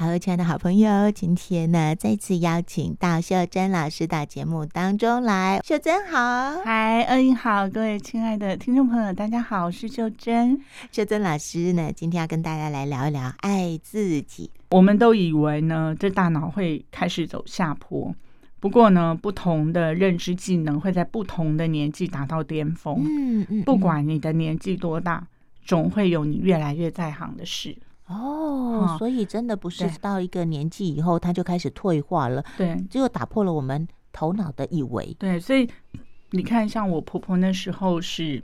好，亲爱的好朋友，今天呢，再次邀请到秀珍老师到节目当中来。秀珍好，嗨，恩英好，各位亲爱的听众朋友，大家好，我是秀珍。秀珍老师呢，今天要跟大家来聊一聊爱自己。我们都以为呢，这大脑会开始走下坡，不过呢，不同的认知技能会在不同的年纪达到巅峰。嗯嗯，不管你的年纪多大，总会有你越来越在行的事。哦，所以真的不是到一个年纪以后，他就开始退化了。对，结果打破了我们头脑的以为。对，所以你看，像我婆婆那时候是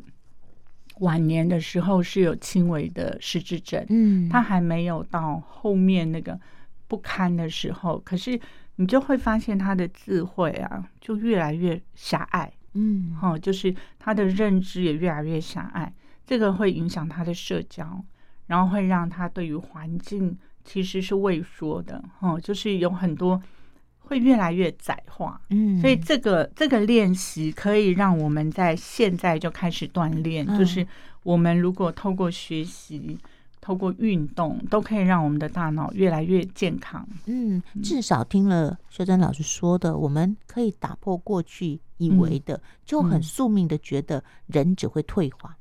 晚年的时候是有轻微的失智症，嗯，她还没有到后面那个不堪的时候，可是你就会发现她的智慧啊，就越来越狭隘，嗯，哦，就是她的认知也越来越狭隘，这个会影响她的社交。然后会让他对于环境其实是畏缩的，哦，就是有很多会越来越窄化，嗯，所以这个这个练习可以让我们在现在就开始锻炼，嗯，就是我们如果透过学习、透过运动，都可以让我们的大脑越来越健康。嗯，至少听了秀珍老师说的，我们可以打破过去以为的，就很宿命的觉得人只会退化。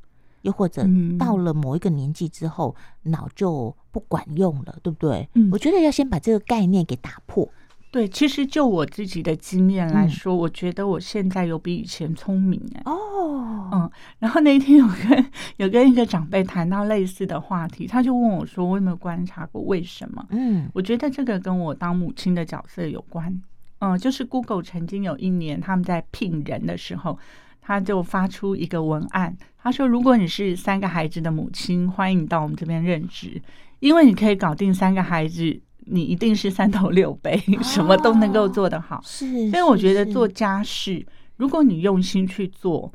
又或者到了某一个年纪之后，嗯、脑就不管用了，对不对？嗯，我觉得要先把这个概念给打破。对，其实就我自己的经验来说，嗯、我觉得我现在有比以前聪明哎。哦，嗯，然后那一天有跟有跟一个长辈谈到类似的话题，他就问我说：“我有没有观察过为什么？”嗯，我觉得这个跟我当母亲的角色有关。嗯，就是 Google 曾经有一年他们在聘人的时候。他就发出一个文案，他说：“如果你是三个孩子的母亲，欢迎你到我们这边任职，因为你可以搞定三个孩子，你一定是三头六臂，什么都能够做得好。”是，所以我觉得做家事，如果你用心去做，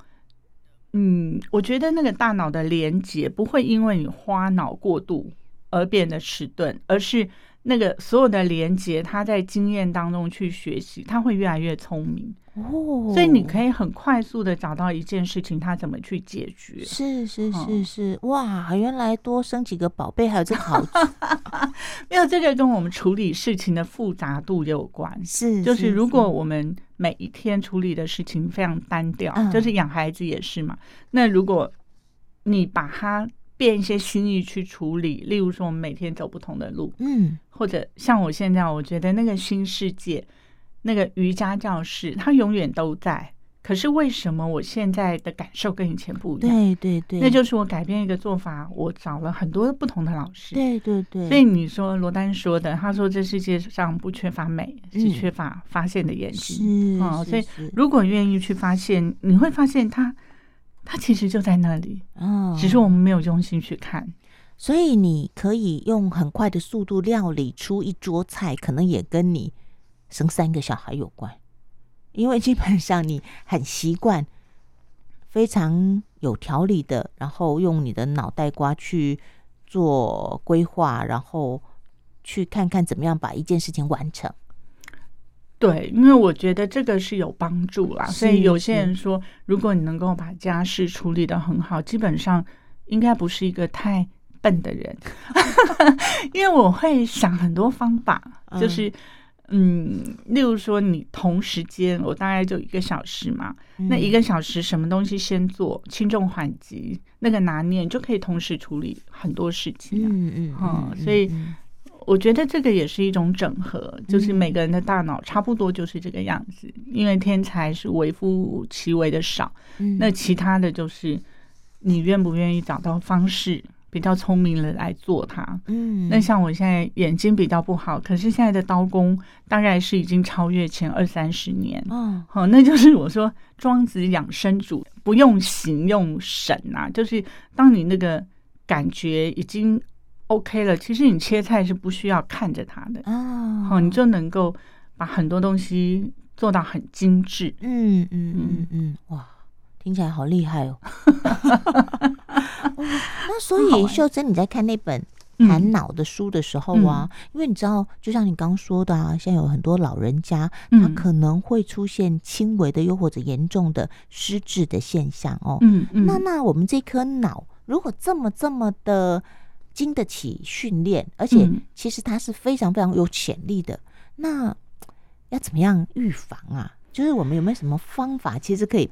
嗯，我觉得那个大脑的连接不会因为你花脑过度而变得迟钝，而是那个所有的连接，他在经验当中去学习，他会越来越聪明。哦，所以你可以很快速的找到一件事情，他怎么去解决？是是是是，哇，原来多生几个宝贝还有这个好处，没有这个跟我们处理事情的复杂度有关。是，就是如果我们每一天处理的事情非常单调，就是养孩子也是嘛。那如果你把它变一些心意去处理，例如说我们每天走不同的路，嗯，或者像我现在，我觉得那个新世界。那个瑜伽教室，它永远都在。可是为什么我现在的感受跟以前不一样？对对对，那就是我改变一个做法，我找了很多不同的老师。对对对。所以你说罗丹说的，他说这世界上不缺乏美，是缺乏发现的眼睛。嗯、哦，所以如果愿意去发现，你会发现它，它其实就在那里。嗯、哦，只是我们没有用心去看。所以你可以用很快的速度料理出一桌菜，可能也跟你。生三个小孩有关，因为基本上你很习惯非常有条理的，然后用你的脑袋瓜去做规划，然后去看看怎么样把一件事情完成。对，因为我觉得这个是有帮助啦。所以有些人说，如果你能够把家事处理得很好，基本上应该不是一个太笨的人，因为我会想很多方法，就是。嗯，例如说，你同时间我大概就一个小时嘛，嗯、那一个小时什么东西先做，轻重缓急那个拿捏，就可以同时处理很多事情，啊。嗯嗯，嗯，所以我觉得这个也是一种整合，嗯、就是每个人的大脑差不多就是这个样子，因为天才是微乎其微的少，嗯、那其他的就是你愿不愿意找到方式。比较聪明的来做它，嗯，那像我现在眼睛比较不好，可是现在的刀工大概是已经超越前二三十年，嗯，好，那就是我说庄子养生主不用形用神啊，就是当你那个感觉已经 OK 了，其实你切菜是不需要看着它的，哦，好，你就能够把很多东西做到很精致，嗯嗯嗯嗯嗯，哇。听起来好厉害哦！那所以秀珍，你在看那本谈脑的书的时候啊，嗯、因为你知道，就像你刚刚说的啊，现在有很多老人家，他可能会出现轻微的又或者严重的失智的现象哦。嗯嗯，那那我们这颗脑如果这么这么的经得起训练，而且其实他是非常非常有潜力的。那要怎么样预防啊？就是我们有没有什么方法，其实可以，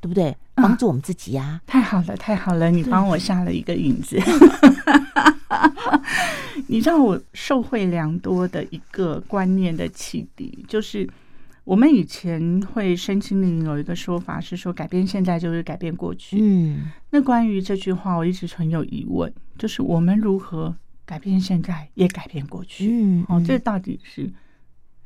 对不对？帮助我们自己呀、啊？太好了，太好了！你帮我下了一个引子。你知道我受惠良多的一个观念的启迪，就是我们以前会身心灵有一个说法是说，改变现在就是改变过去。嗯，那关于这句话，我一直很有疑问，就是我们如何改变现在，也改变过去？嗯，哦，这到底是？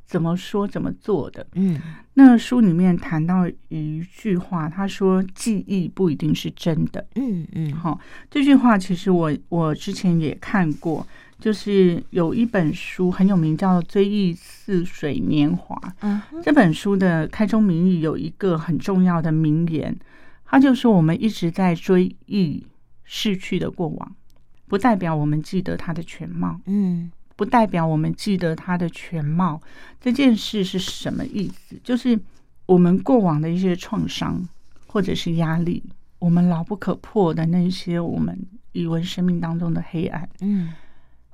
怎么说怎么做的？嗯，那书里面谈到一句话，他说记忆不一定是真的。嗯嗯，好，这句话其实我我之前也看过，就是有一本书很有名，叫《追忆似水年华》。嗯，这本书的开宗明义有一个很重要的名言，它就说我们一直在追忆逝去的过往，不代表我们记得它的全貌。嗯。不代表我们记得它的全貌，这件事是什么意思？就是我们过往的一些创伤或者是压力，我们牢不可破的那些我们以为生命当中的黑暗，嗯，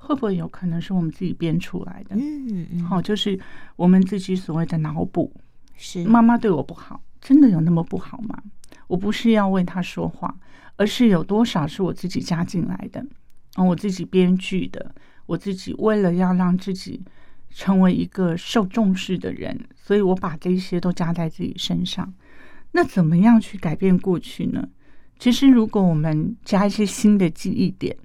会不会有可能是我们自己编出来的？嗯嗯，好，就是我们自己所谓的脑补。是妈妈对我不好，真的有那么不好吗？我不是要为他说话，而是有多少是我自己加进来的，嗯，我自己编剧的。我自己为了要让自己成为一个受重视的人，所以我把这些都加在自己身上。那怎么样去改变过去呢？其实，如果我们加一些新的记忆点，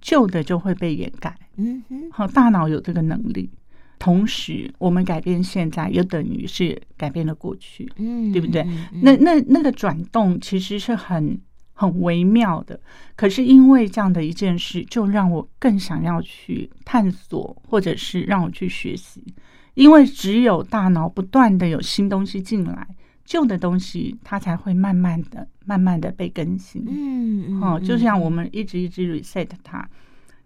旧的就会被掩盖。嗯哼，好，大脑有这个能力。同时，我们改变现在，也等于是改变了过去。嗯，对不对？那那那个转动其实是很。很微妙的，可是因为这样的一件事，就让我更想要去探索，或者是让我去学习。因为只有大脑不断的有新东西进来，旧的东西它才会慢慢的、慢慢的被更新。嗯嗯，哦，就像我们一直一直 reset 它，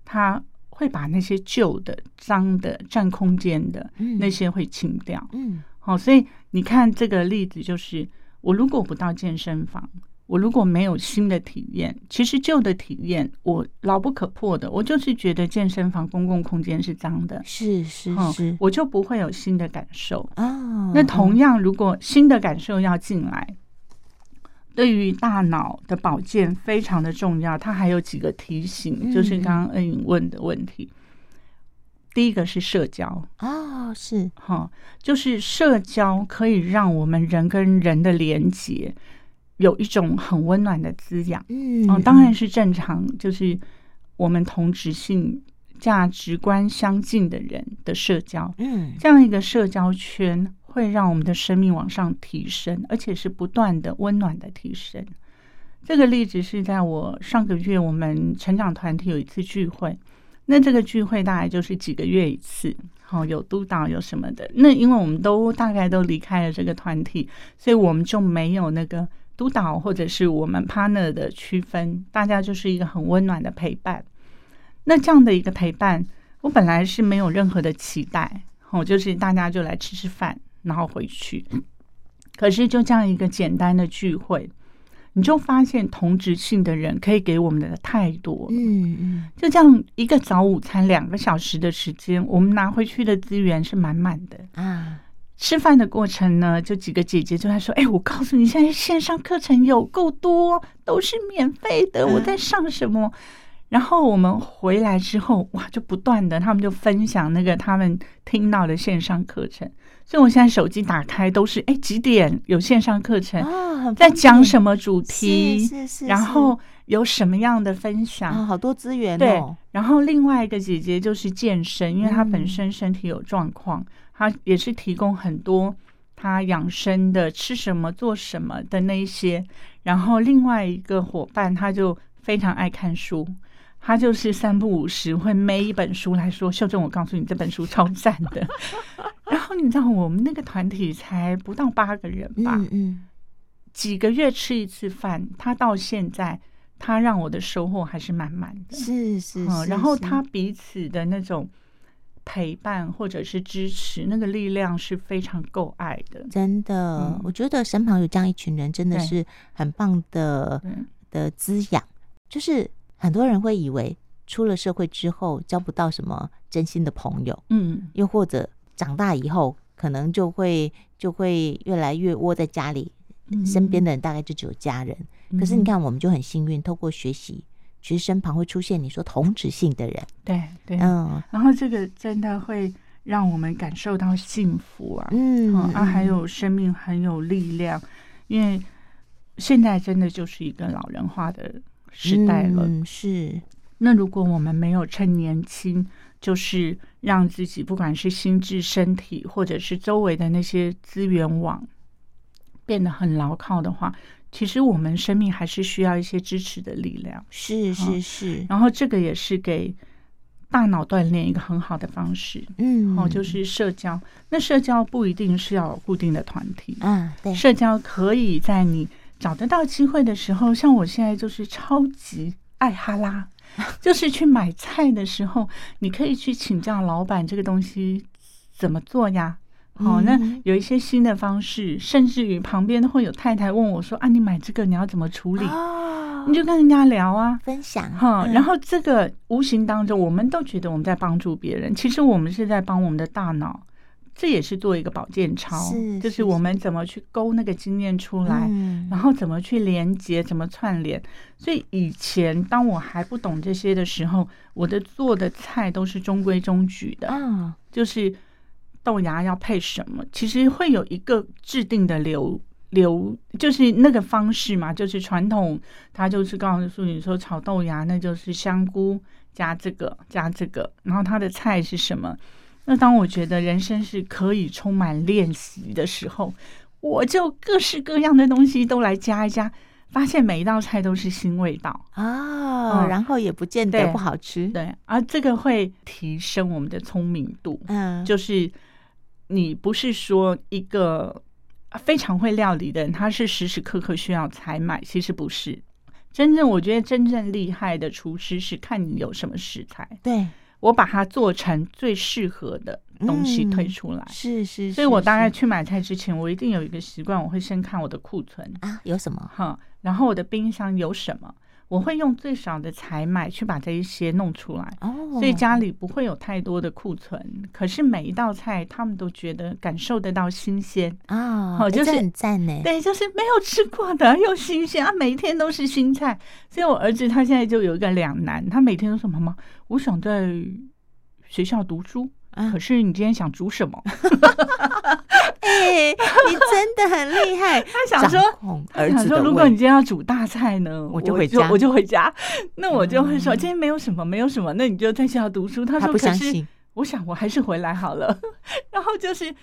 它会把那些旧的、脏的、占空间的那些会清掉。嗯，好，所以你看这个例子，就是我如果不到健身房。我如果没有新的体验，其实旧的体验我牢不可破的。我就是觉得健身房公共空间是脏的，是是是，我就不会有新的感受啊。那同样，如果新的感受要进来，对于大脑的保健非常的重要。它还有几个提醒，就是刚刚恩颖问的问题。第一个是社交哦，是哈，就是社交可以让我们人跟人的连结。有一种很温暖的滋养，嗯，嗯，当然是正常，就是我们同质性价值观相近的人的社交，嗯，这样一个社交圈会让我们的生命往上提升，而且是不断的温暖的提升。这个例子是在我上个月我们成长团体有一次聚会，那这个聚会大概就是几个月一次，好，有督导有什么的。那因为我们都大概都离开了这个团体，所以我们就没有那个。督导或者是我们 partner 的区分，大家就是一个很温暖的陪伴。那这样的一个陪伴，我本来是没有任何的期待，哦，就是大家就来吃吃饭，然后回去。可是就这样一个简单的聚会，你就发现同职性的人可以给我们的太多。嗯嗯，就这样一个早午餐两个小时的时间，我们拿回去的资源是满满的啊。吃饭的过程呢，就几个姐姐就在说：“哎，我告诉你，现在线上课程有够多，都是免费的。我在上什么？”然后我们回来之后，哇，就不断的，他们就分享那个他们听到的线上课程。所以我现在手机打开都是：哎，几点有线上课程？在讲什么主题？是是是。然后有什么样的分享？好多资源哦。对。然后另外一个姐姐就是健身，因为她本身身体有状况。他也是提供很多他养生的吃什么做什么的那一些，然后另外一个伙伴他就非常爱看书，他就是三不五时会每一本书来说：“秀珍，我告诉你这本书超赞的。”然后你知道我们那个团体才不到八个人吧？嗯嗯，几个月吃一次饭，他到现在他让我的收获还是满满的。是是，是，然后他彼此的那种。陪伴或者是支持，那个力量是非常够爱的。真的，嗯、我觉得身旁有这样一群人，真的是很棒的的滋养。就是很多人会以为出了社会之后交不到什么真心的朋友，嗯，又或者长大以后可能就会就会越来越窝在家里，嗯、身边的人大概就只有家人。嗯、可是你看，我们就很幸运，透过学习，其实身旁会出现你说同质性的人，对对，嗯，然后这个真的会让我们感受到幸福啊，嗯，啊，还有生命很有力量，因为现在真的就是一个老人化的时代了，嗯、是。那如果我们没有趁年轻，就是让自己不管是心智、身体，或者是周围的那些资源网变得很牢靠的话，其实我们生命还是需要一些支持的力量。是是是。然后这个也是给大脑锻炼一个很好的方式。嗯，哦，就是社交。那社交不一定是要有固定的团体。嗯，对。社交可以在你找得到机会的时候，像我现在就是超级爱哈拉。就是去买菜的时候，你可以去请教老板这个东西怎么做呀？好，那有一些新的方式，甚至于旁边会有太太问我说：“啊，你买这个你要怎么处理？”你就跟人家聊啊，分享哈。然后这个无形当中，我们都觉得我们在帮助别人，其实我们是在帮我们的大脑。这也是做一个保健操，是就是我们怎么去勾那个经验出来，嗯、然后怎么去连接，怎么串联。所以以前当我还不懂这些的时候，我的做的菜都是中规中矩的，嗯，就是豆芽要配什么，其实会有一个制定的流流，就是那个方式嘛，就是传统，他就是告诉你说炒豆芽，那就是香菇加这个加这个，然后它的菜是什么。那当我觉得人生是可以充满练习的时候，我就各式各样的东西都来加一加，发现每一道菜都是新味道啊，哦、然后也不见得不好吃。对，对，而这个会提升我们的聪明度。嗯，就是你不是说一个非常会料理的人，他是时时刻刻需要采买，其实不是。真正我觉得真正厉害的厨师是看你有什么食材。对。我把它做成最适合的东西推出来，是是，所以我大概去买菜之前，我一定有一个习惯，我会先看我的库存啊，有什么哈，然后我的冰箱有什么。我会用最少的采买去把这一些弄出来，哦，所以家里不会有太多的库存。可是每一道菜，他们都觉得感受得到新鲜啊，哦，就是很赞呢。对，就是没有吃过的又新鲜啊，每一天都是新菜。所以我儿子他现在就有一个两难，他每天都说：“妈妈，我想在学校读书。”可是你今天想煮什么？哎，你真的很厉害。他想说，他想说，如果你今天要煮大菜呢，我就回家，我就回家。那我就会说，今天没有什么，没有什么，那你就在学校读书。他说，可是我想我还是回来好了。然后就是。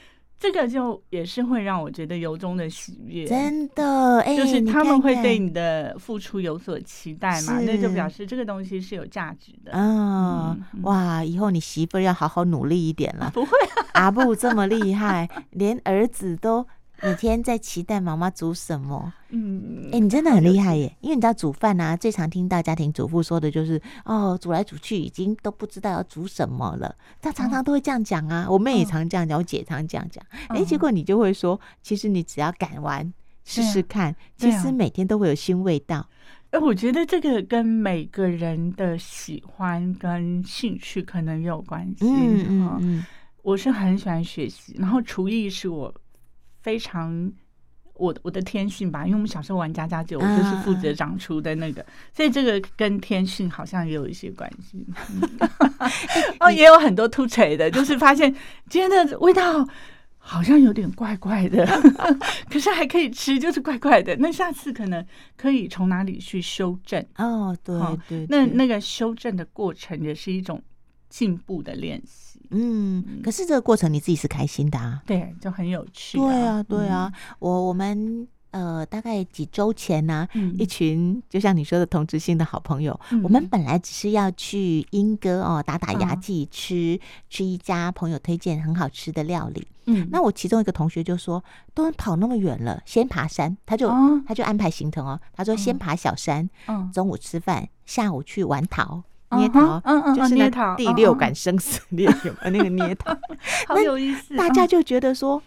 这个就也是会让我觉得由衷的喜悦，真的，哎，就是他们会对你的付出有所期待嘛，那就表示这个东西是有价值的。嗯，哇，以后你媳妇要好好努力一点了。不会，阿布这么厉害，连儿子都。每天在期待妈妈煮什么？嗯，哎、欸，你真的很厉害耶！因为你知道煮饭啊，最常听到家庭主妇说的就是哦，煮来煮去已经都不知道要煮什么了。他常常都会这样讲啊，我妹也常这样讲，我姐常这样讲。哎、欸，结果你就会说，其实你只要敢玩，试试看，其实每天都会有新味道。哎，我觉得这个跟每个人的喜欢跟兴趣可能也有关系。嗯嗯嗯，我是很喜欢学习，然后厨艺是我。非常我我的天性吧，因为我们小时候玩家家酒，我就是负责长出的那个，所以这个跟天性好像也有一些关系。哦，也有很多突锤的，就是发现今天的味道好像有点怪怪的，可是还可以吃，就是怪怪的。那下次可能可以从哪里去修正？哦，对对，那那个修正的过程也是一种进步的练习。嗯，可是这个过程你自己是开心的啊？对，就很有趣啊。对啊，对啊。嗯、我我们呃，大概几周前呢、啊，嗯、一群就像你说的同质性的好朋友，嗯、我们本来只是要去莺歌哦，打打牙祭，吃、嗯、吃一家朋友推荐很好吃的料理。嗯，那我其中一个同学就说，都跑那么远了，先爬山，他就、哦、他就安排行程哦，他说先爬小山，嗯，中午吃饭，下午去玩陶。捏陶，嗯嗯，就是那第六感生死 恋，有没有那个捏陶？好有意思。大家就觉得说，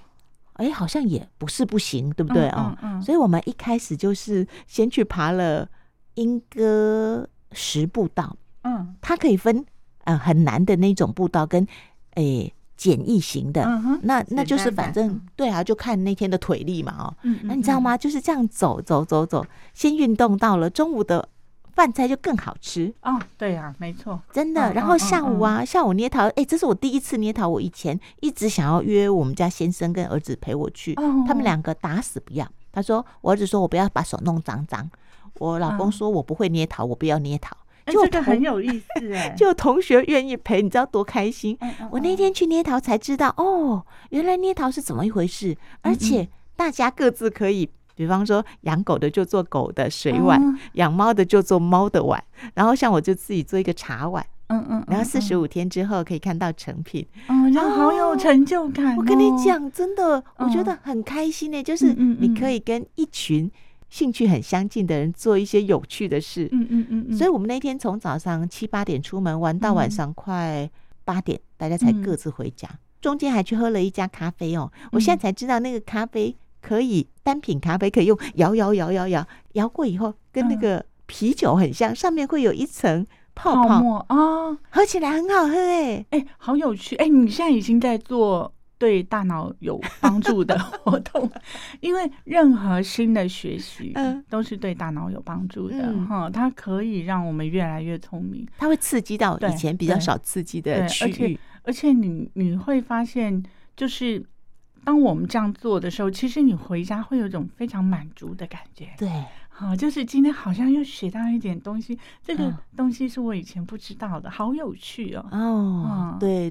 哎，好像也不是不行，对不对哦？所以我们一开始就是先去爬了莺歌十步道，嗯，它可以分呃很难的那种步道跟诶。欸简易型的，那那就是反正对啊，就看那天的腿力嘛哦。嗯，嗯，那你知道吗？就是这样走走走走，先运动到了中午的饭菜就更好吃哦。对呀、啊，没错，真的。然后下午啊，下午捏陶，哎，这是我第一次捏陶。我以前一直想要约我们家先生跟儿子陪我去，哦、他们两个打死不要。他说，我儿子说我不要把手弄脏脏，我老公说我不会捏陶，我不要捏陶。就这个很有意思 哎，就同学愿意陪，你知道多开心？我那天去捏陶才知道，哦，原来捏陶是怎么一回事，而且大家各自可以，比方说养狗的就做狗的水碗，养猫的就做猫的碗，然后像我就自己做一个茶碗，嗯嗯，然后四十五天之后可以看到成品，嗯，然后好有成就感。我跟你讲，真的，我觉得很开心呢，就是你可以跟一群。兴趣很相近的人做一些有趣的事，嗯嗯嗯，嗯，所以我们那天从早上七八点出门玩到晚上快八点，大家才各自回家。中间还去喝了一家咖啡哦，我现在才知道那个咖啡可以单品咖啡可以用摇摇摇摇摇摇过以后，跟那个啤酒很像，上面会有一层泡泡啊，喝起来很好喝哎哎，好有趣哎！你现在已经在做。对大脑有帮助的 活动，因为任何新的学习，都是对大脑有帮助的哈。它可以让我们越来越聪明，它会刺激到以前比较少刺激的区域，而且你你会发现，就是当我们这样做的时候，其实你回家会有一种非常满足的感觉。对。好，就是今天好像又学到一点东西，这个东西是我以前不知道的，好有趣哦。哦，对对，